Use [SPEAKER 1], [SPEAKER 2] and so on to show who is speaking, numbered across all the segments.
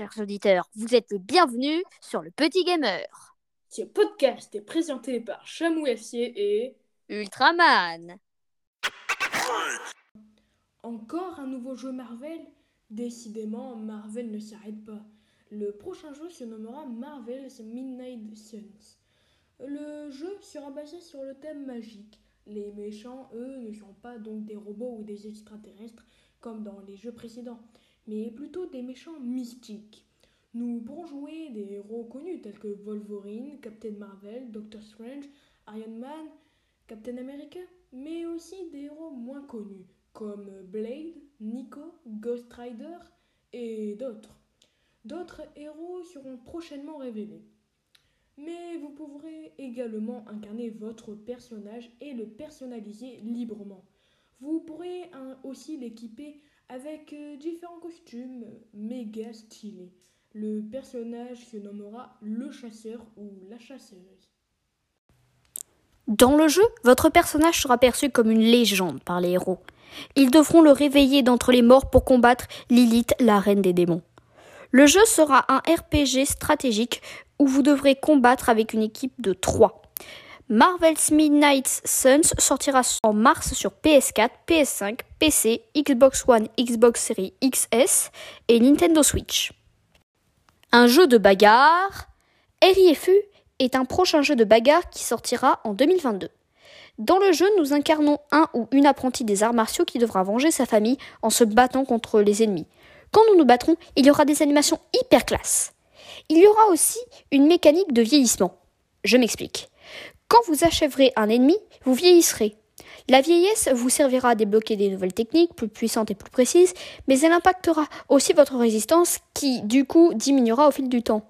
[SPEAKER 1] chers auditeurs. Vous êtes les bienvenus sur le Petit Gamer.
[SPEAKER 2] Ce podcast est présenté par Chamouessier et
[SPEAKER 1] Ultraman.
[SPEAKER 2] Encore un nouveau jeu Marvel? Décidément, Marvel ne s'arrête pas. Le prochain jeu se nommera Marvel's Midnight Suns. Le jeu sera basé sur le thème magique. Les méchants, eux, ne sont pas donc des robots ou des extraterrestres comme dans les jeux précédents, mais plutôt des méchants mystiques. Nous pourrons jouer des héros connus tels que Wolverine, Captain Marvel, Doctor Strange, Iron Man, Captain America, mais aussi des héros moins connus comme Blade, Nico, Ghost Rider et d'autres. D'autres héros seront prochainement révélés. Mais vous pourrez également incarner votre personnage et le personnaliser librement. Vous pourrez hein, aussi l'équiper avec euh, différents costumes méga stylés. Le personnage se nommera le chasseur ou la chasseuse.
[SPEAKER 3] Dans le jeu, votre personnage sera perçu comme une légende par les héros. Ils devront le réveiller d'entre les morts pour combattre Lilith, la reine des démons. Le jeu sera un RPG stratégique où vous devrez combattre avec une équipe de 3. Marvel's Midnight Suns sortira en mars sur PS4, PS5, PC, Xbox One, Xbox Series XS et Nintendo Switch. Un jeu de bagarre? RIFU est un prochain jeu de bagarre qui sortira en 2022. Dans le jeu, nous incarnons un ou une apprentie des arts martiaux qui devra venger sa famille en se battant contre les ennemis. Quand nous nous battrons, il y aura des animations hyper classes. Il y aura aussi une mécanique de vieillissement. Je m'explique. Quand vous achèverez un ennemi, vous vieillisserez. La vieillesse vous servira à débloquer des nouvelles techniques plus puissantes et plus précises, mais elle impactera aussi votre résistance qui, du coup, diminuera au fil du temps.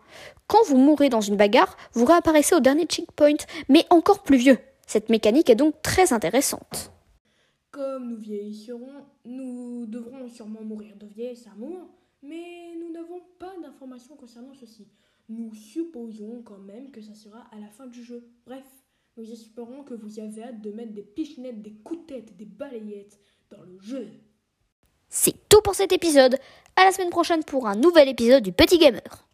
[SPEAKER 3] Quand vous mourrez dans une bagarre, vous réapparaissez au dernier checkpoint, mais encore plus vieux. Cette mécanique est donc très intéressante.
[SPEAKER 2] Comme nous vieillisserons, nous devrons sûrement mourir de vieillesse à moment, mais nous n'avons pas d'informations concernant ceci. Nous supposons quand même que ça sera à la fin du jeu. Bref, nous espérons que vous avez hâte de mettre des pichenettes, des coups de des balayettes dans le jeu.
[SPEAKER 3] C'est tout pour cet épisode. À la semaine prochaine pour un nouvel épisode du Petit Gamer.